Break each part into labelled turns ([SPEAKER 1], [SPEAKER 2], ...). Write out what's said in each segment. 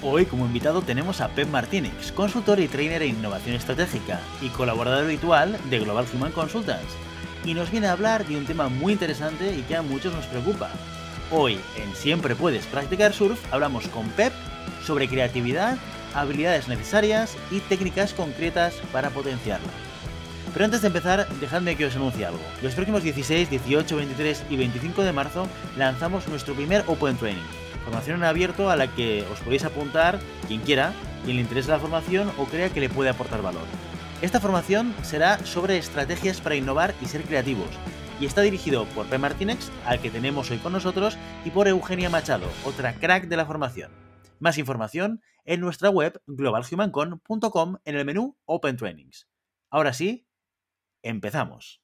[SPEAKER 1] Hoy como invitado tenemos a Pep Martínez, consultor y trainer en innovación estratégica y colaborador habitual de Global Human Consultants, y nos viene a hablar de un tema muy interesante y que a muchos nos preocupa. Hoy en Siempre Puedes Practicar Surf hablamos con Pep sobre creatividad, habilidades necesarias y técnicas concretas para potenciarla. Pero antes de empezar, dejadme que os anuncie algo. Los próximos 16, 18, 23 y 25 de marzo lanzamos nuestro primer Open Training, formación en abierto a la que os podéis apuntar quien quiera, quien le interese la formación o crea que le puede aportar valor. Esta formación será sobre estrategias para innovar y ser creativos, y está dirigido por P. Martínez, al que tenemos hoy con nosotros, y por Eugenia Machado, otra crack de la formación. Más información en nuestra web globalhumancon.com en el menú Open Trainings. Ahora sí, empezamos.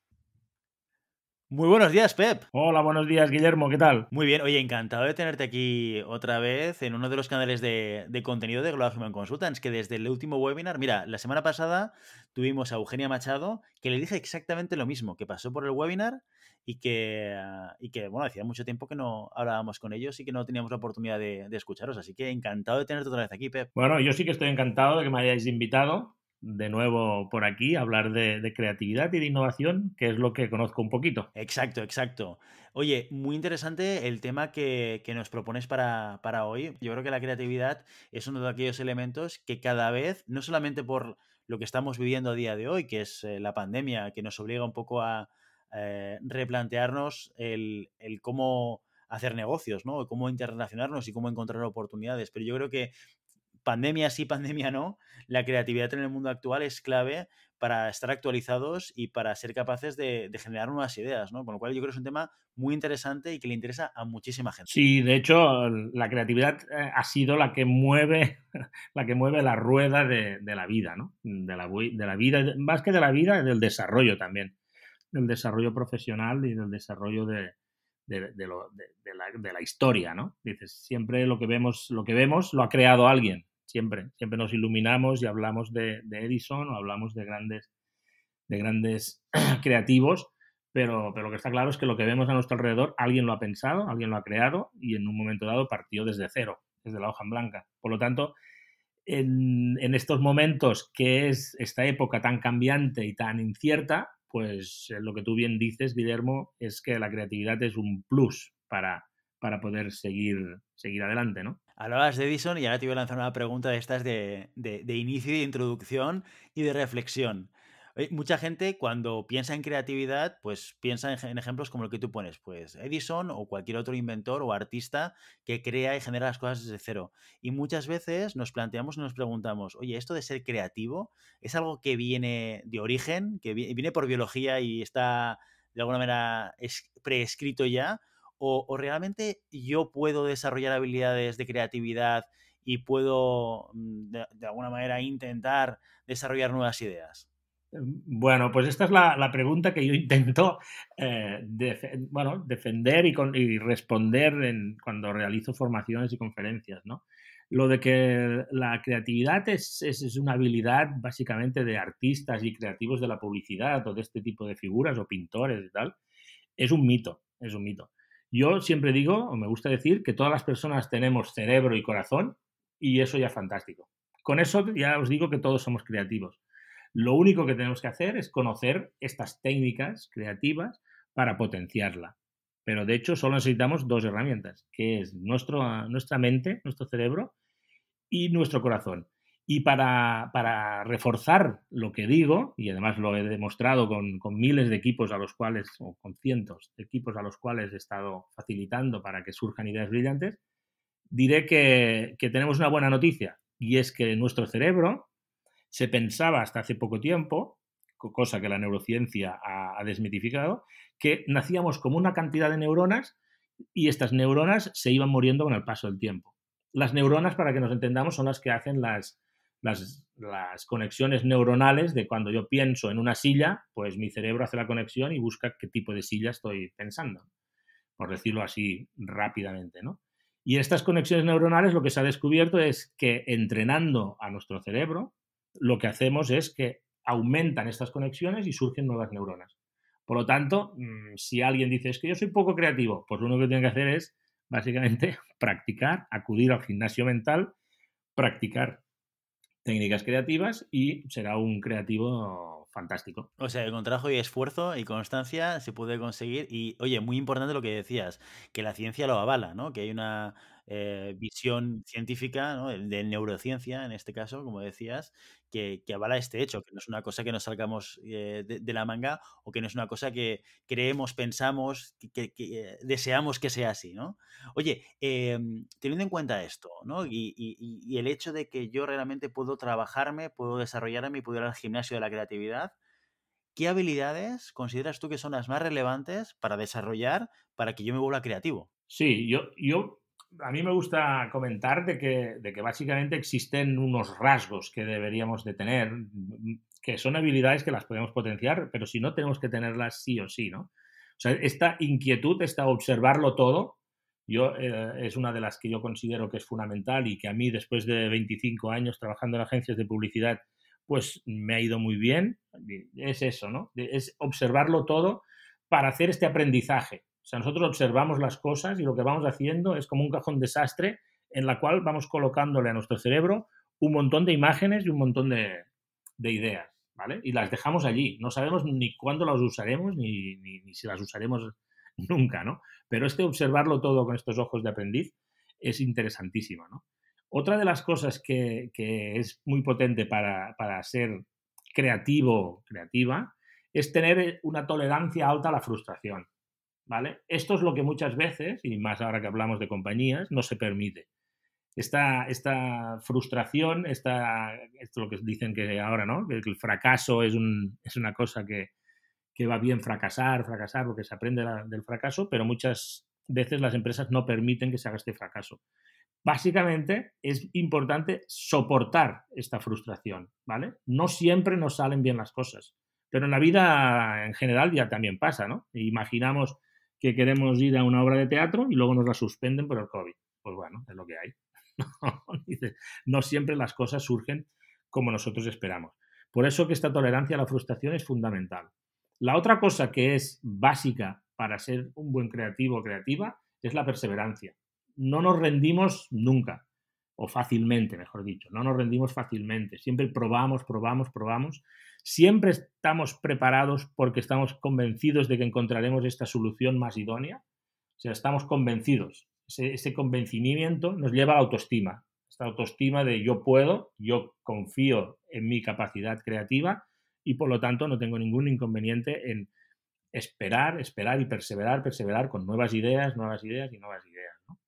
[SPEAKER 1] Muy buenos días, Pep.
[SPEAKER 2] Hola, buenos días, Guillermo, ¿qué tal?
[SPEAKER 1] Muy bien, oye, encantado de tenerte aquí otra vez en uno de los canales de, de contenido de Global Human Consultants, que desde el último webinar, mira, la semana pasada tuvimos a Eugenia Machado, que le dije exactamente lo mismo, que pasó por el webinar y que, y que bueno, hacía mucho tiempo que no hablábamos con ellos y que no teníamos la oportunidad de, de escucharos, así que encantado de tenerte otra vez aquí, Pep.
[SPEAKER 2] Bueno, yo sí que estoy encantado de que me hayáis invitado de nuevo por aquí hablar de, creatividad y de innovación, que es lo que conozco un poquito.
[SPEAKER 1] Exacto, exacto. Oye, muy interesante el tema que, que nos propones para, para, hoy. Yo creo que la creatividad es uno de aquellos elementos que cada vez, no solamente por lo que estamos viviendo a día de hoy, que es eh, la pandemia, que nos obliga un poco a eh, replantearnos el, el cómo hacer negocios, ¿no? Cómo interrelacionarnos y cómo encontrar oportunidades. Pero yo creo que pandemia sí, pandemia no, la creatividad en el mundo actual es clave para estar actualizados y para ser capaces de, generar nuevas ideas, ¿no? Con lo cual yo creo que es un tema muy interesante y que le interesa a muchísima gente.
[SPEAKER 2] Sí, de hecho, la creatividad eh, ha sido la que mueve, la que mueve la rueda de, la vida, ¿no? De la, de la, vida, más que de la vida, del desarrollo también, del desarrollo profesional y del desarrollo de, de, de, lo, de, la, de, la, historia, ¿no? Dices, siempre lo que vemos, lo que vemos lo ha creado alguien siempre, siempre nos iluminamos y hablamos de, Edison o hablamos de grandes, de grandes creativos, pero, pero lo que está claro es que lo que vemos a nuestro alrededor, alguien lo ha pensado, alguien lo ha creado y en un momento dado partió desde cero, desde la hoja en blanca. Por lo tanto, en, estos momentos que es esta época tan cambiante y tan incierta, pues lo que tú bien dices, Guillermo, es que la creatividad es un plus para, para poder seguir, seguir adelante, ¿no?
[SPEAKER 1] Hablabas de Edison y ahora te voy a lanzar una pregunta de estas de, de, de inicio, de introducción y de reflexión. Mucha gente cuando piensa en creatividad, pues piensa en, ejemplos como el que tú pones, pues Edison o cualquier otro inventor o artista que crea y genera las cosas desde cero. Y muchas veces nos planteamos y nos preguntamos, oye, esto de ser creativo es algo que viene de origen, que viene por biología y está de alguna manera preescrito ya, o, realmente yo puedo desarrollar habilidades de creatividad y puedo mm, de, alguna manera intentar desarrollar nuevas ideas?
[SPEAKER 2] Bueno, pues esta es la, pregunta que yo intento eh, bueno, defender y responder en, cuando realizo formaciones y conferencias, ¿no? Lo de que la creatividad es, es, es, una habilidad básicamente de artistas y creativos de la publicidad o de este tipo de figuras o pintores y tal, es un mito, es un mito. Yo siempre digo, o me gusta decir, que todas las personas tenemos cerebro y corazón y eso ya es fantástico. Con eso ya os digo que todos somos creativos. Lo único que tenemos que hacer es conocer estas técnicas creativas para potenciarla. Pero de hecho solo necesitamos dos herramientas, que es nuestro, nuestra mente, nuestro cerebro y nuestro corazón. Y para, para, reforzar lo que digo, y además lo he demostrado con, con, miles de equipos a los cuales, o con cientos de equipos a los cuales he estado facilitando para que surjan ideas brillantes, diré que, que tenemos una buena noticia, y es que nuestro cerebro se pensaba hasta hace poco tiempo, cosa que la neurociencia ha, ha desmitificado, que nacíamos como una cantidad de neuronas y estas neuronas se iban muriendo con el paso del tiempo. Las neuronas, para que nos entendamos, son las que hacen las, las, conexiones neuronales de cuando yo pienso en una silla, pues mi cerebro hace la conexión y busca qué tipo de silla estoy pensando, por decirlo así rápidamente, ¿no? Y estas conexiones neuronales lo que se ha descubierto es que entrenando a nuestro cerebro, lo que hacemos es que aumentan estas conexiones y surgen nuevas neuronas. Por lo tanto, mm, si alguien dice es que yo soy poco creativo, pues lo único que tiene que hacer es básicamente practicar, acudir al gimnasio mental, practicar técnicas creativas y será un creativo fantástico.
[SPEAKER 1] O sea, con trabajo y esfuerzo y constancia se puede conseguir. Y, oye, muy importante lo que decías, que la ciencia lo avala, ¿no? Que hay una, eh, visión científica, ¿no? de neurociencia en este caso, como decías, que, avala este hecho, que no es una cosa que nos salgamos eh, de, la manga o que no es una cosa que creemos, pensamos, que, eh, deseamos que sea así, ¿no? Oye, eh, teniendo en cuenta esto, ¿no? Y, el hecho de que yo realmente puedo trabajarme, puedo desarrollarme y puedo ir al gimnasio de la creatividad, ¿qué habilidades consideras tú que son las más relevantes para desarrollar para que yo me vuelva creativo?
[SPEAKER 2] Sí, yo, yo a mí me gusta comentar de que, de que básicamente existen unos rasgos que deberíamos de tener, que son habilidades que las podemos potenciar, pero si no, tenemos que tenerlas sí o sí, ¿no? O sea, esta inquietud, esta observarlo todo, yo, eh, es una de las que yo considero que es fundamental y que a mí, después de 25 años trabajando en agencias de publicidad, pues me ha ido muy bien. Es eso, ¿no? Es observarlo todo para hacer este aprendizaje. O sea, nosotros observamos las cosas y lo que vamos haciendo es como un cajón desastre en la cual vamos colocándole a nuestro cerebro un montón de imágenes y un montón de, de ideas, ¿vale? Y las dejamos allí. No sabemos ni cuándo las usaremos ni, si las usaremos nunca, ¿no? Pero este observarlo todo con estos ojos de aprendiz es interesantísimo, ¿no? Otra de las cosas que, que es muy potente para, para ser creativo, creativa, es tener una tolerancia alta a la frustración. ¿Vale? Esto es lo que muchas veces, y más ahora que hablamos de compañías, no se permite. Esta, esta frustración, esta, esto es lo que dicen que ahora, ¿no? Que el fracaso es, un, es una cosa que, que, va bien fracasar, fracasar, porque se aprende del fracaso, pero muchas veces las empresas no permiten que se haga este fracaso. Básicamente es importante soportar esta frustración, ¿vale? No siempre nos salen bien las cosas, pero en la vida en general ya también pasa, ¿no? Imaginamos que queremos ir a una obra de teatro y luego nos la suspenden por el COVID. Pues bueno, es lo que hay. no siempre las cosas surgen como nosotros esperamos. Por eso que esta tolerancia a la frustración es fundamental. La otra cosa que es básica para ser un buen creativo o creativa es la perseverancia. No nos rendimos nunca, o fácilmente, mejor dicho, no nos rendimos fácilmente. Siempre probamos, probamos, probamos Siempre estamos preparados porque estamos convencidos de que encontraremos esta solución más idónea. O sea, estamos convencidos. Ese, convencimiento nos lleva a la autoestima. Esta autoestima de yo puedo, yo confío en mi capacidad creativa y por lo tanto no tengo ningún inconveniente en esperar, esperar y perseverar, perseverar con nuevas ideas, nuevas ideas y nuevas ideas. ¿no?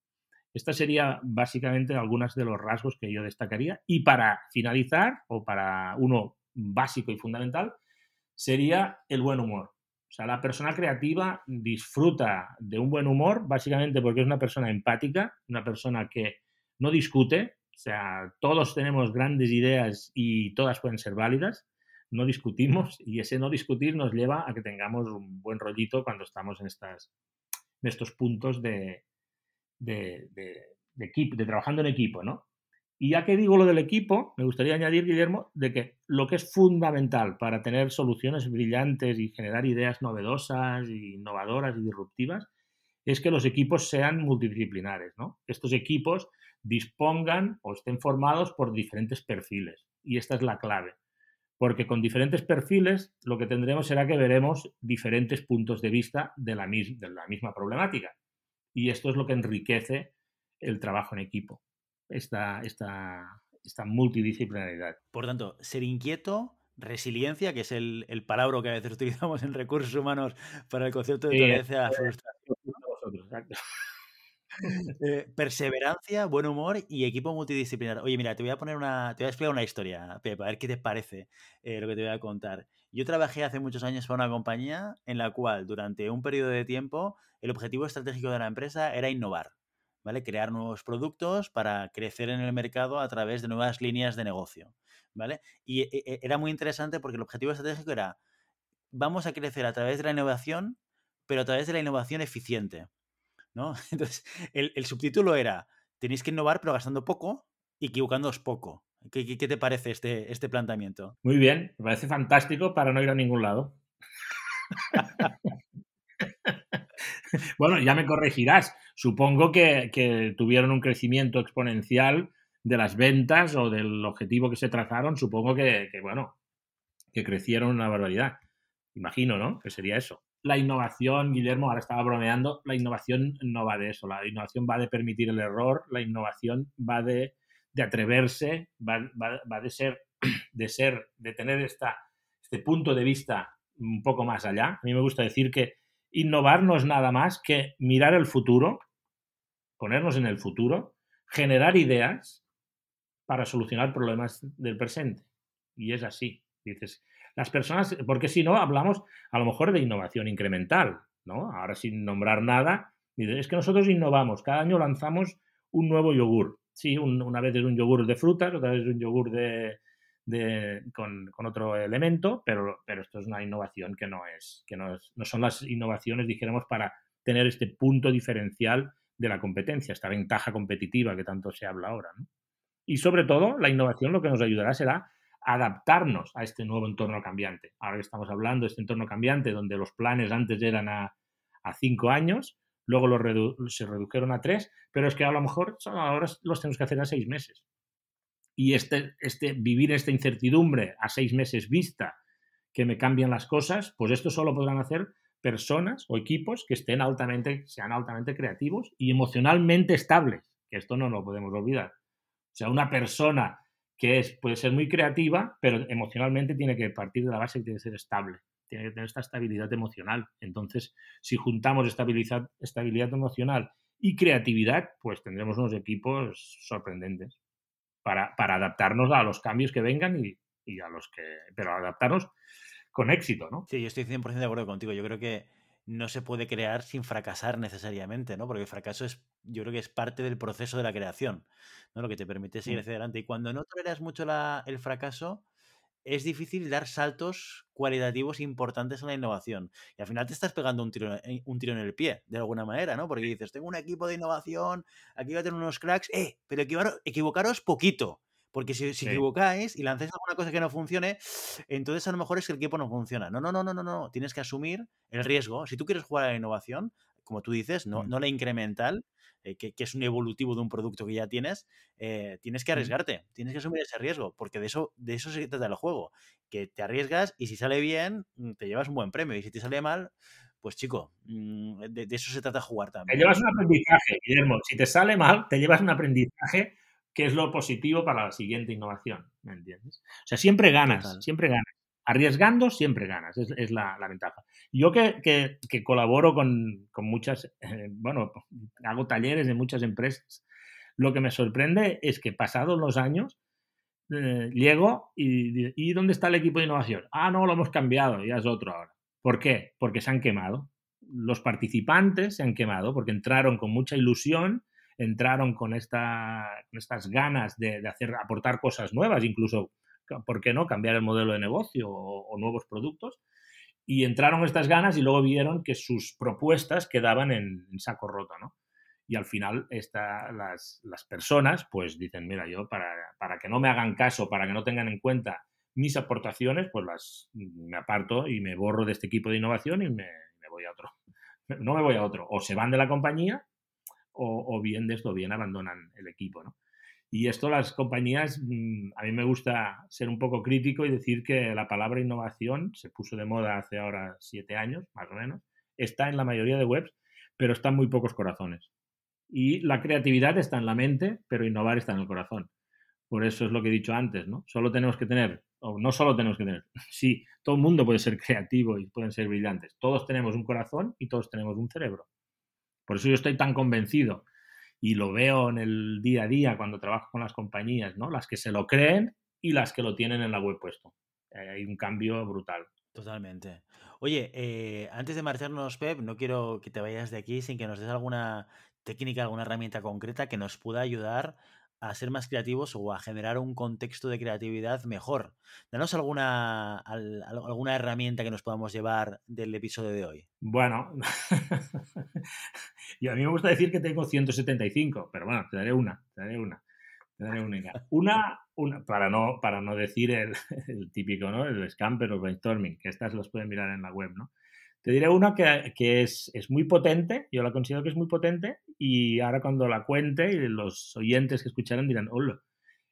[SPEAKER 2] Estas serían básicamente algunas de los rasgos que yo destacaría. Y para finalizar, o para uno básico y fundamental, sería el buen humor. O sea, la persona creativa disfruta de un buen humor básicamente porque es una persona empática, una persona que no discute, o sea, todos tenemos grandes ideas y todas pueden ser válidas, no discutimos y ese no discutir nos lleva a que tengamos un buen rollito cuando estamos en, estas, en estos puntos de, de, de, equipo, de trabajando en equipo, ¿no? Y ya que digo lo del equipo, me gustaría añadir, Guillermo, de que lo que es fundamental para tener soluciones brillantes y generar ideas novedosas, innovadoras y disruptivas es que los equipos sean multidisciplinares, ¿no? Estos equipos dispongan o estén formados por diferentes perfiles. Y esta es la clave. Porque con diferentes perfiles lo que tendremos será que veremos diferentes puntos de vista de la, de la misma problemática. Y esto es lo que enriquece el trabajo en equipo esta, esta, esta multidisciplinaridad.
[SPEAKER 1] Por tanto, ser inquieto, resiliencia, que es el, el, palabra que a veces utilizamos en recursos humanos para el concepto de tolerancia frustración. Eh, perseverancia, buen humor y equipo multidisciplinar. Oye, mira, te voy a poner una. Te voy a explicar una historia, Pepe, a ver qué te parece eh, lo que te voy a contar. Yo trabajé hace muchos años para una compañía en la cual, durante un periodo de tiempo, el objetivo estratégico de la empresa era innovar. ¿Vale? Crear nuevos productos para crecer en el mercado a través de nuevas líneas de negocio. ¿Vale? Y e, e, era muy interesante porque el objetivo estratégico era vamos a crecer a través de la innovación, pero a través de la innovación eficiente. ¿no? Entonces, el, subtítulo era, tenéis que innovar pero gastando poco y equivocándoos poco. ¿Qué, te parece este, este planteamiento?
[SPEAKER 2] Muy bien, me parece fantástico para no ir a ningún lado. bueno, ya me corregirás. Supongo que, tuvieron un crecimiento exponencial de las ventas o del objetivo que se trazaron. Supongo que, bueno, que crecieron una barbaridad. Imagino, ¿no? Que sería eso la innovación, Guillermo, ahora estaba bromeando, la innovación no va de eso, la innovación va de permitir el error, la innovación va de, atreverse, va, de ser, de ser, de tener esta, este punto de vista un poco más allá. A mí me gusta decir que innovar no es nada más que mirar el futuro, ponernos en el futuro, generar ideas para solucionar problemas del presente. Y es así. Dices, las personas, porque si no, hablamos a lo mejor de innovación incremental, ¿no? Ahora sin nombrar nada, es que nosotros innovamos, cada año lanzamos un nuevo yogur. Sí, una vez es un yogur de frutas, otra vez es un yogur de, con, otro elemento, pero, pero esto es una innovación que no es, que no es, no son las innovaciones, dijéramos, para tener este punto diferencial de la competencia, esta ventaja competitiva que tanto se habla ahora. Y sobre todo, la innovación lo que nos ayudará será adaptarnos a este nuevo entorno cambiante. Ahora estamos hablando de este entorno cambiante donde los planes antes eran a, cinco años, luego se redujeron a tres, pero es que a lo mejor ahora los tenemos que hacer a seis meses. Y este, este, vivir esta incertidumbre a seis meses vista, que me cambian las cosas, pues esto solo podrán hacer personas o equipos que estén altamente, sean altamente creativos y emocionalmente estables, que esto no lo podemos olvidar. O sea, una persona que es, puede ser muy creativa, pero emocionalmente tiene que partir de la base que tiene que ser estable, tiene que tener esta estabilidad emocional. Entonces, si juntamos estabilidad, estabilidad emocional y creatividad, pues tendremos unos equipos sorprendentes para, para adaptarnos a los cambios que vengan y, y, a los que... pero adaptarnos con éxito, ¿no?
[SPEAKER 1] Sí, yo estoy 100% de acuerdo contigo. Yo creo que no se puede crear sin fracasar necesariamente, ¿no? Porque el fracaso es, yo creo que es parte del proceso de la creación, ¿no? Lo que te permite seguir mm. hacia adelante. Y cuando no toleras mucho el fracaso, es difícil dar saltos cualitativos importantes en la innovación. Y al final te estás pegando un tiro, eh, un tiro en el pie, de alguna manera, ¿no? Porque dices, tengo un equipo de innovación, aquí va a tener unos cracks, eh, pero equivocaros poquito. Porque si, si equivocáis y lanzáis alguna cosa que no funcione, entonces a lo mejor es que el equipo no funciona. No, no, no, no, no, no. Tienes que asumir el riesgo. Si tú quieres jugar a la innovación, como tú dices, no, mm. no la incremental, eh, que, que, es un evolutivo de un producto que ya tienes, eh, tienes que arriesgarte, tienes que asumir ese riesgo, porque de eso, de eso se trata el juego, que te arriesgas y si sale bien, mm, te llevas un buen premio, y si te sale mal, pues chico, mm, de, de eso se trata jugar también.
[SPEAKER 2] Te llevas un aprendizaje, Guillermo, si te sale mal, te llevas un aprendizaje que es lo positivo para la siguiente innovación, ¿me entiendes? O sea, siempre ganas, siempre ganas. Arriesgando, siempre ganas, es, la, ventaja. Yo que, que, colaboro con, con muchas, eh, bueno, hago talleres de muchas empresas, lo que me sorprende es que pasados los años, eh, llego y, y ¿dónde está el equipo de innovación? Ah, no, lo hemos cambiado, ya es otro ahora. ¿Por qué? Porque se han quemado. Los participantes se han quemado porque entraron con mucha ilusión, entraron con, esta, estas ganas de, hacer, aportar cosas nuevas, incluso, ¿por qué no?, cambiar el modelo de negocio o, nuevos productos. Y entraron estas ganas y luego vieron que sus propuestas quedaban en, saco roto, ¿no? Y al final esta, las, las, personas pues dicen, mira, yo para, para que no me hagan caso, para que no tengan en cuenta mis aportaciones, pues las me aparto y me borro de este equipo de innovación y me, me voy a otro. No me voy a otro. O se van de la compañía o, bien de esto, bien abandonan el equipo, ¿no? Y esto las compañías, mm, a mí me gusta ser un poco crítico y decir que la palabra innovación se puso de moda hace ahora siete años, más o menos, está en la mayoría de webs, pero está en muy pocos corazones. Y la creatividad está en la mente, pero innovar está en el corazón. Por eso es lo que he dicho antes, ¿no? Solo tenemos que tener, o no solo tenemos que tener, sí, todo el mundo puede ser creativo y pueden ser brillantes. Todos tenemos un corazón y todos tenemos un cerebro. Por eso yo estoy tan convencido y lo veo en el día a día cuando trabajo con las compañías, ¿no? Las que se lo creen y las que lo tienen en la web puesto. Hay un cambio brutal.
[SPEAKER 1] Totalmente. Oye, eh, antes de marcharnos, Pep, no quiero que te vayas de aquí sin que nos des alguna técnica, alguna herramienta concreta que nos pueda ayudar a ser más creativos o a generar un contexto de creatividad mejor. Danos alguna, alguna herramienta que nos podamos llevar del episodio de hoy.
[SPEAKER 2] Bueno, y a mí me gusta decir que tengo 175, pero bueno, te daré una, te daré una. Te daré una. Una, una para, no, para no decir el, el típico, ¿no? El scamper o brainstorming, que estas los pueden mirar en la web, ¿no? Te diré una que, es, es, muy potente, yo la considero que es muy potente y ahora cuando la cuente y los oyentes que escucharán dirán, hola,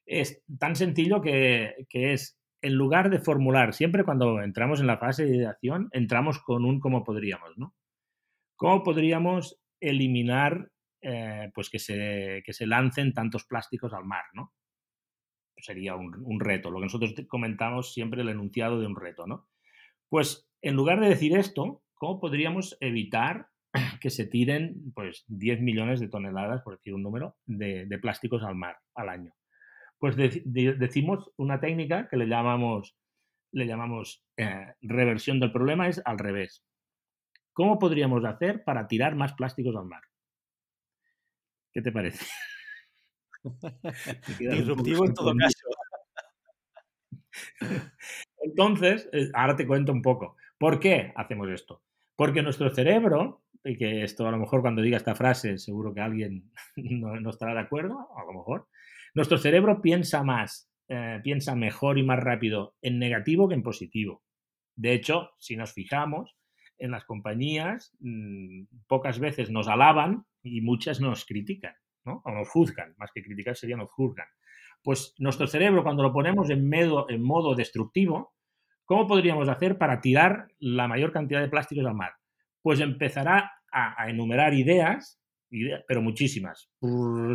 [SPEAKER 2] es tan sencillo que, que, es, en lugar de formular, siempre cuando entramos en la fase de ideación, entramos con un cómo podríamos, ¿no? ¿Cómo podríamos eliminar eh, pues que se, que se lancen tantos plásticos al mar, ¿no? Sería un reto, lo que nosotros comentamos siempre el enunciado de un reto, ¿no? Pues en lugar de decir esto, ¿cómo podríamos evitar que se tiren pues 10 millones de toneladas, por decir un número, de, plásticos al mar al año? Pues decimos una técnica que le llamamos, le llamamos eh, reversión del problema, es al revés. ¿Cómo podríamos hacer para tirar más plásticos al mar? ¿Qué te parece?
[SPEAKER 1] Disruptivo en todo caso.
[SPEAKER 2] Entonces, eh, ahora te cuento un poco. ¿Por qué hacemos esto? Porque nuestro cerebro, y que esto a lo mejor cuando diga esta frase seguro que alguien no, estará de acuerdo, a lo mejor, nuestro cerebro piensa más, eh, piensa mejor y más rápido en negativo que en positivo. De hecho, si nos fijamos, en las compañías mm, pocas veces nos alaban y muchas nos critican, ¿no? O nos juzgan, más que criticar sería nos juzgan. Pues nuestro cerebro, cuando lo ponemos en, en modo destructivo, ¿Cómo podríamos hacer para tirar la mayor cantidad de plásticos al mar? Pues empezará a, enumerar ideas, pero muchísimas,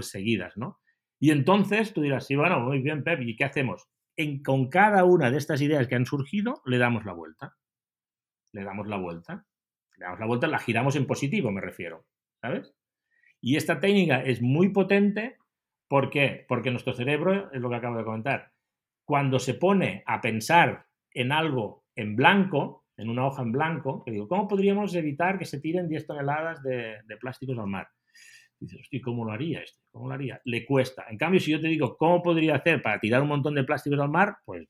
[SPEAKER 2] seguidas, ¿no? Y entonces tú dirás, sí, bueno, muy bien, Pep, ¿y qué hacemos? Con cada una de estas ideas que han surgido, le damos la vuelta. Le damos la vuelta. Le damos la vuelta, la giramos en positivo, me refiero, ¿sabes? Y esta técnica es muy potente, ¿por qué? Porque nuestro cerebro, es lo que acabo de comentar, cuando se pone a pensar en algo en blanco, en una hoja en blanco, que digo, ¿cómo podríamos evitar que se tiren 10 toneladas de, plásticos al mar? Dices, hostia, ¿cómo lo haría esto? ¿Cómo lo haría? Le cuesta. En cambio, si yo te digo, ¿cómo podría hacer para tirar un montón de plásticos al mar? Pues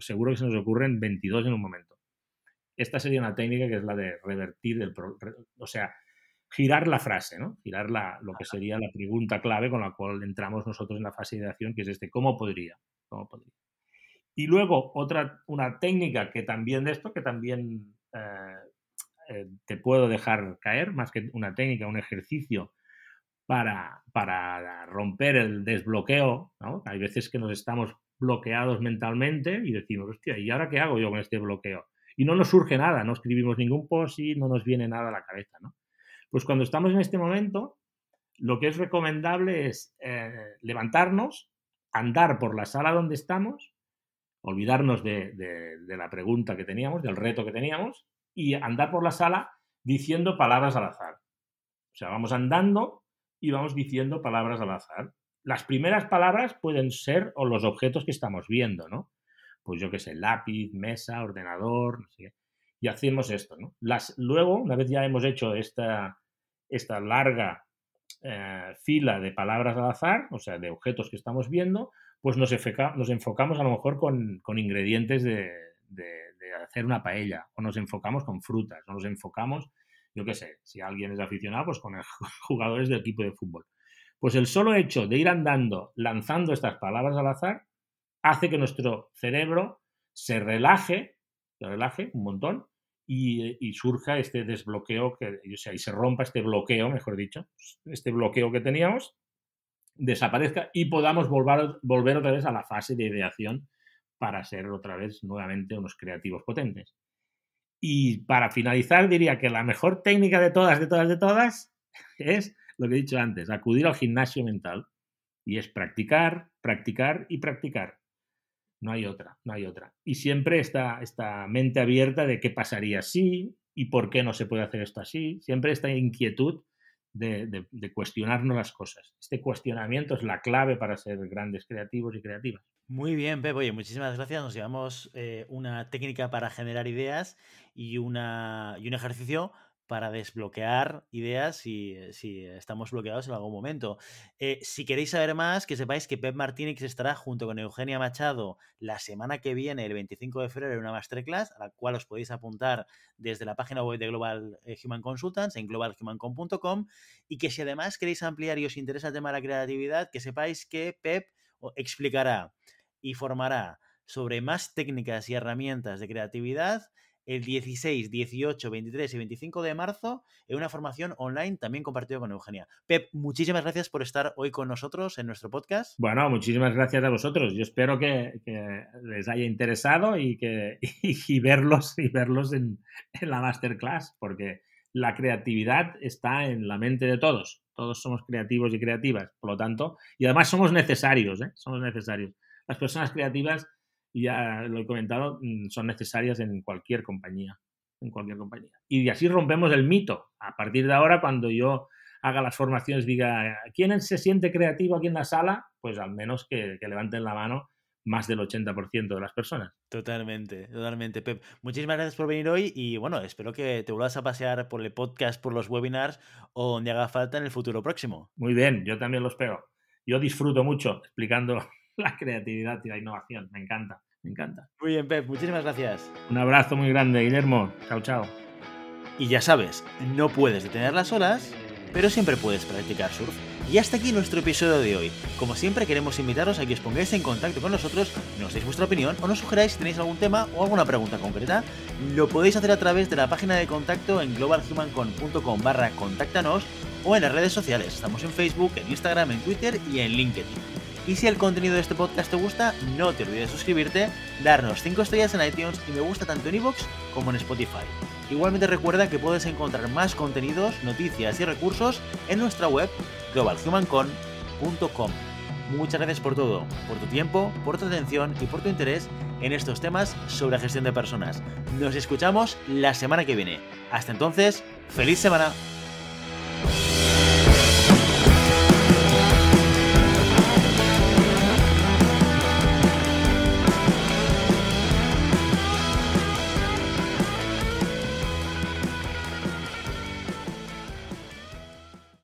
[SPEAKER 2] seguro que se nos ocurren 22 en un momento. Esta sería una técnica que es la de revertir el... o sea, girar la frase, ¿no? Girar la, lo que sería la pregunta clave con la cual entramos nosotros en la fase de acción, que es este, ¿cómo podría? ¿Cómo podría? Y luego otra, una técnica que también de esto, que también eh, eh, te puedo dejar caer, más que una técnica, un ejercicio para, para romper el desbloqueo, ¿no? Hay veces que nos estamos bloqueados mentalmente y decimos, hostia, ¿y ahora qué hago yo con este bloqueo? Y no nos surge nada, no escribimos ningún post y no nos viene nada a la cabeza, ¿no? Pues cuando estamos en este momento, lo que es recomendable es eh, levantarnos, andar por la sala donde estamos olvidarnos de, la pregunta que teníamos, del reto que teníamos, y andar por la sala diciendo palabras al azar. O sea, vamos andando y vamos diciendo palabras al azar. Las primeras palabras pueden ser o los objetos que estamos viendo, ¿no? Pues yo qué sé, lápiz, mesa, ordenador, no sé. Y hacemos esto, ¿no? Las, luego, una vez ya hemos hecho esta, esta larga eh, fila de palabras al azar, o sea, de objetos que estamos viendo, pues nos, enfocamos a lo mejor con, ingredientes de, hacer una paella, o nos enfocamos con frutas, o nos enfocamos, yo qué sé, si alguien es aficionado, pues con jugadores del equipo de fútbol. Pues el solo hecho de ir andando, lanzando estas palabras al azar, hace que nuestro cerebro se relaje, se relaje un montón, y, surja este desbloqueo, que, o sea, y se rompa este bloqueo, mejor dicho, este bloqueo que teníamos, desaparezca y podamos volver, volver otra vez a la fase de ideación para ser otra vez nuevamente unos creativos potentes. Y para finalizar diría que la mejor técnica de todas, de todas, de todas es lo que he dicho antes, acudir al gimnasio mental. Y es practicar, practicar y practicar. No hay otra, no hay otra. Y siempre está esta mente abierta de qué pasaría si y por qué no se puede hacer esto así. Siempre esta inquietud de, cuestionarnos las cosas. Este cuestionamiento es la clave para ser grandes creativos y creativas.
[SPEAKER 1] Muy bien, Pep. Oye, muchísimas gracias. Nos llevamos eh, una técnica para generar ideas y, una, y un ejercicio para desbloquear ideas si, si, estamos bloqueados en algún momento. Eh, si queréis saber más, que sepáis que Pep Martínez estará junto con Eugenia Machado la semana que viene, el 25 de febrero, en una masterclass, a la cual os podéis apuntar desde la página web de Global eh, Human Consultants en globalhumancom.com y que si además queréis ampliar y os interesa el tema de la creatividad, que sepáis que Pep explicará y formará sobre más técnicas y herramientas de creatividad el 16, 18, 23 y 25 de marzo en una formación online también compartido con Eugenia. Pep, muchísimas gracias por estar hoy con nosotros en nuestro podcast.
[SPEAKER 2] Bueno, muchísimas gracias a vosotros. Yo espero que, les haya interesado y, que, y, verlos, y verlos en, la masterclass, porque la creatividad está en la mente de todos. Todos somos creativos y creativas, por lo tanto, y además somos necesarios, ¿eh? somos necesarios. Las personas creativas ya lo he comentado, mm, son necesarias en cualquier compañía. En cualquier compañía. Y así rompemos el mito. A partir de ahora, cuando yo haga las formaciones, diga, ¿quién se siente creativo aquí en la sala? Pues al menos que, levanten la mano más del 80% de las personas.
[SPEAKER 1] Totalmente, totalmente, Pep. Muchísimas gracias por venir hoy y bueno, espero que te vuelvas a pasear por el podcast, por los webinars o donde haga falta en el futuro próximo.
[SPEAKER 2] Muy bien, yo también lo espero. Yo disfruto mucho explicando la creatividad y la innovación. Me encanta, me encanta.
[SPEAKER 1] Muy bien, Pep, muchísimas gracias.
[SPEAKER 2] Un abrazo muy grande, Guillermo. Chao, chao.
[SPEAKER 1] Y ya sabes, no puedes detener las olas, pero siempre puedes practicar surf. Y hasta aquí nuestro episodio de hoy. Como siempre queremos invitaros a que os pongáis en contacto con nosotros, nos deis vuestra opinión o nos sugeráis si tenéis algún tema o alguna pregunta concreta. Lo podéis hacer a través de la página de contacto en globalhumancon.com barra contáctanos o en las redes sociales. Estamos en Facebook, en Instagram, en Twitter y en LinkedIn. Y si el contenido de este podcast te gusta, no te olvides de suscribirte, darnos 5 estrellas en iTunes y me gusta tanto en iVoox como en Spotify. Igualmente recuerda que puedes encontrar más contenidos, noticias y recursos en nuestra web globalhumancon.com. Muchas gracias por todo, por tu tiempo, por tu atención y por tu interés en estos temas sobre gestión de personas. Nos escuchamos la semana que viene. Hasta entonces, feliz semana.